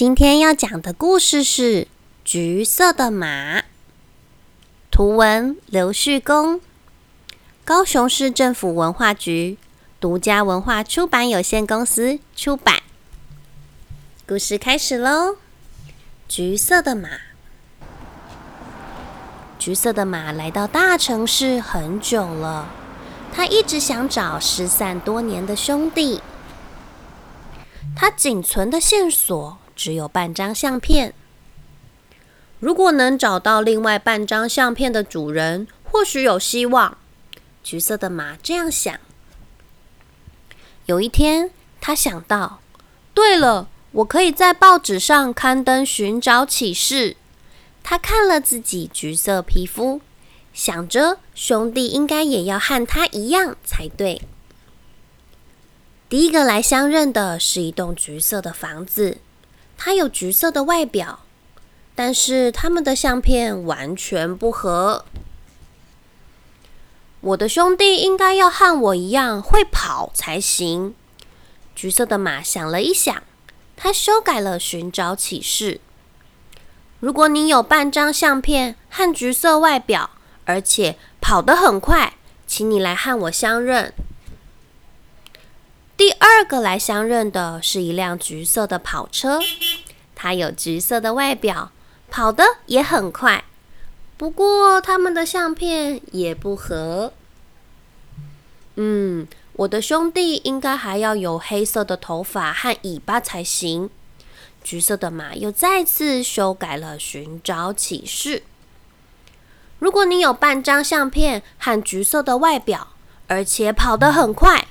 今天要讲的故事是《橘色的马》，图文刘旭公，高雄市政府文化局独家文化出版有限公司出版。故事开始喽！橘色的马，橘色的马来到大城市很久了，他一直想找失散多年的兄弟。他仅存的线索。只有半张相片。如果能找到另外半张相片的主人，或许有希望。橘色的马这样想。有一天，他想到：对了，我可以在报纸上刊登寻找启事。他看了自己橘色皮肤，想着兄弟应该也要和他一样才对。第一个来相认的是一栋橘色的房子。它有橘色的外表，但是他们的相片完全不合。我的兄弟应该要和我一样会跑才行。橘色的马想了一想，他修改了寻找启事。如果你有半张相片和橘色外表，而且跑得很快，请你来和我相认。第二个来相认的是一辆橘色的跑车。它有橘色的外表，跑得也很快。不过，他们的相片也不合。嗯，我的兄弟应该还要有黑色的头发和尾巴才行。橘色的马又再次修改了寻找启事。如果你有半张相片和橘色的外表，而且跑得很快，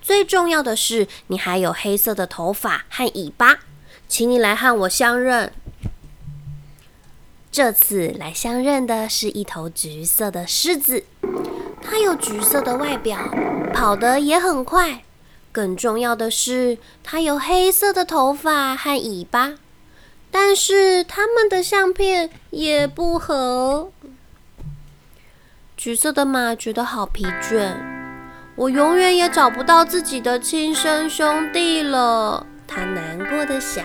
最重要的是你还有黑色的头发和尾巴。请你来和我相认。这次来相认的是一头橘色的狮子，它有橘色的外表，跑得也很快。更重要的是，它有黑色的头发和尾巴。但是它们的相片也不合。橘色的马觉得好疲倦，我永远也找不到自己的亲生兄弟了。他难过的想。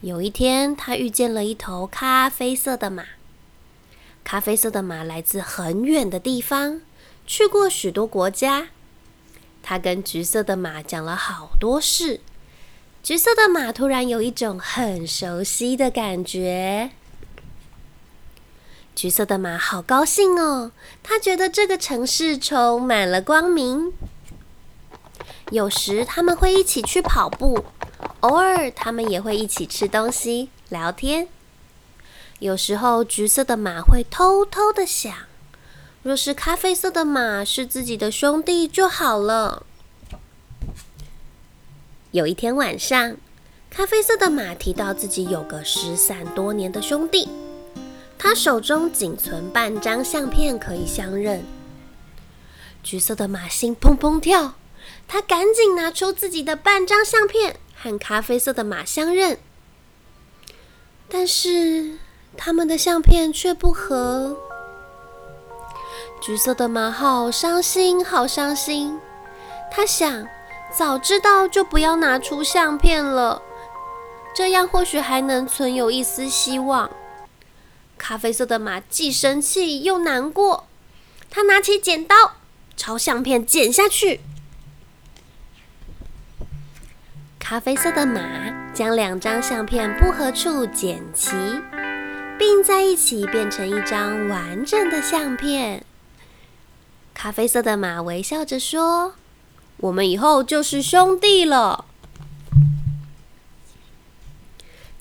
有一天，他遇见了一头咖啡色的马。咖啡色的马来自很远的地方，去过许多国家。他跟橘色的马讲了好多事。橘色的马突然有一种很熟悉的感觉。橘色的马好高兴哦，他觉得这个城市充满了光明。有时他们会一起去跑步，偶尔他们也会一起吃东西、聊天。有时候橘色的马会偷偷的想：若是咖啡色的马是自己的兄弟就好了。有一天晚上，咖啡色的马提到自己有个失散多年的兄弟，他手中仅存半张相片可以相认。橘色的马心砰砰跳。他赶紧拿出自己的半张相片，和咖啡色的马相认，但是他们的相片却不合。橘色的马好伤心，好伤心。他想，早知道就不要拿出相片了，这样或许还能存有一丝希望。咖啡色的马既生气又难过，他拿起剪刀，朝相片剪下去。咖啡色的马将两张相片不合处剪齐，并在一起变成一张完整的相片。咖啡色的马微笑着说：“我们以后就是兄弟了。”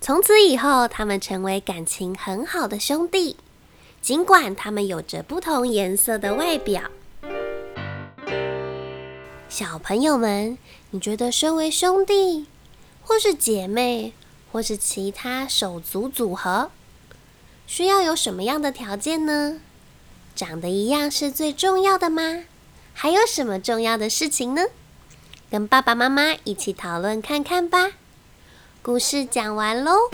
从此以后，他们成为感情很好的兄弟，尽管他们有着不同颜色的外表。小朋友们，你觉得身为兄弟，或是姐妹，或是其他手足组合，需要有什么样的条件呢？长得一样是最重要的吗？还有什么重要的事情呢？跟爸爸妈妈一起讨论看看吧。故事讲完喽。